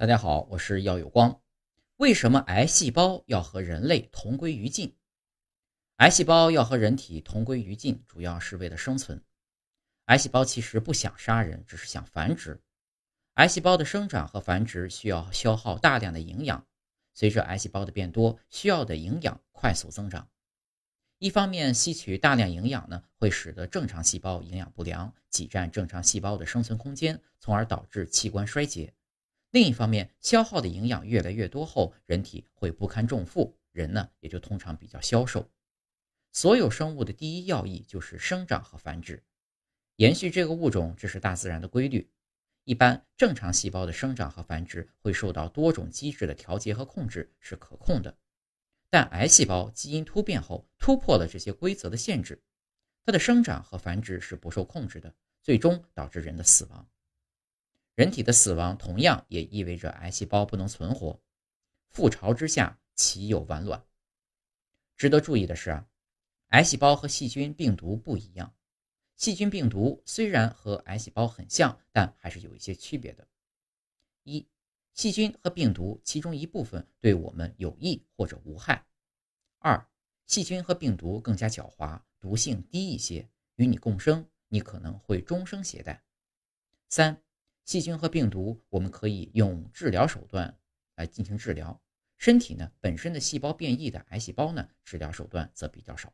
大家好，我是耀有光。为什么癌细胞要和人类同归于尽？癌细胞要和人体同归于尽，主要是为了生存。癌细胞其实不想杀人，只是想繁殖。癌细胞的生长和繁殖需要消耗大量的营养，随着癌细胞的变多，需要的营养快速增长。一方面，吸取大量营养呢，会使得正常细胞营养不良，挤占正常细胞的生存空间，从而导致器官衰竭。另一方面，消耗的营养越来越多后，人体会不堪重负，人呢也就通常比较消瘦。所有生物的第一要义就是生长和繁殖，延续这个物种，这是大自然的规律。一般正常细胞的生长和繁殖会受到多种机制的调节和控制，是可控的。但癌细胞基因突变后，突破了这些规则的限制，它的生长和繁殖是不受控制的，最终导致人的死亡。人体的死亡同样也意味着癌细胞不能存活，覆巢之下岂有完卵？值得注意的是啊，癌细胞和细菌、病毒不一样。细菌、病毒虽然和癌细胞很像，但还是有一些区别的。一、细菌和病毒其中一部分对我们有益或者无害；二、细菌和病毒更加狡猾，毒性低一些，与你共生，你可能会终生携带；三。细菌和病毒，我们可以用治疗手段来进行治疗。身体呢本身的细胞变异的癌细胞呢，治疗手段则比较少。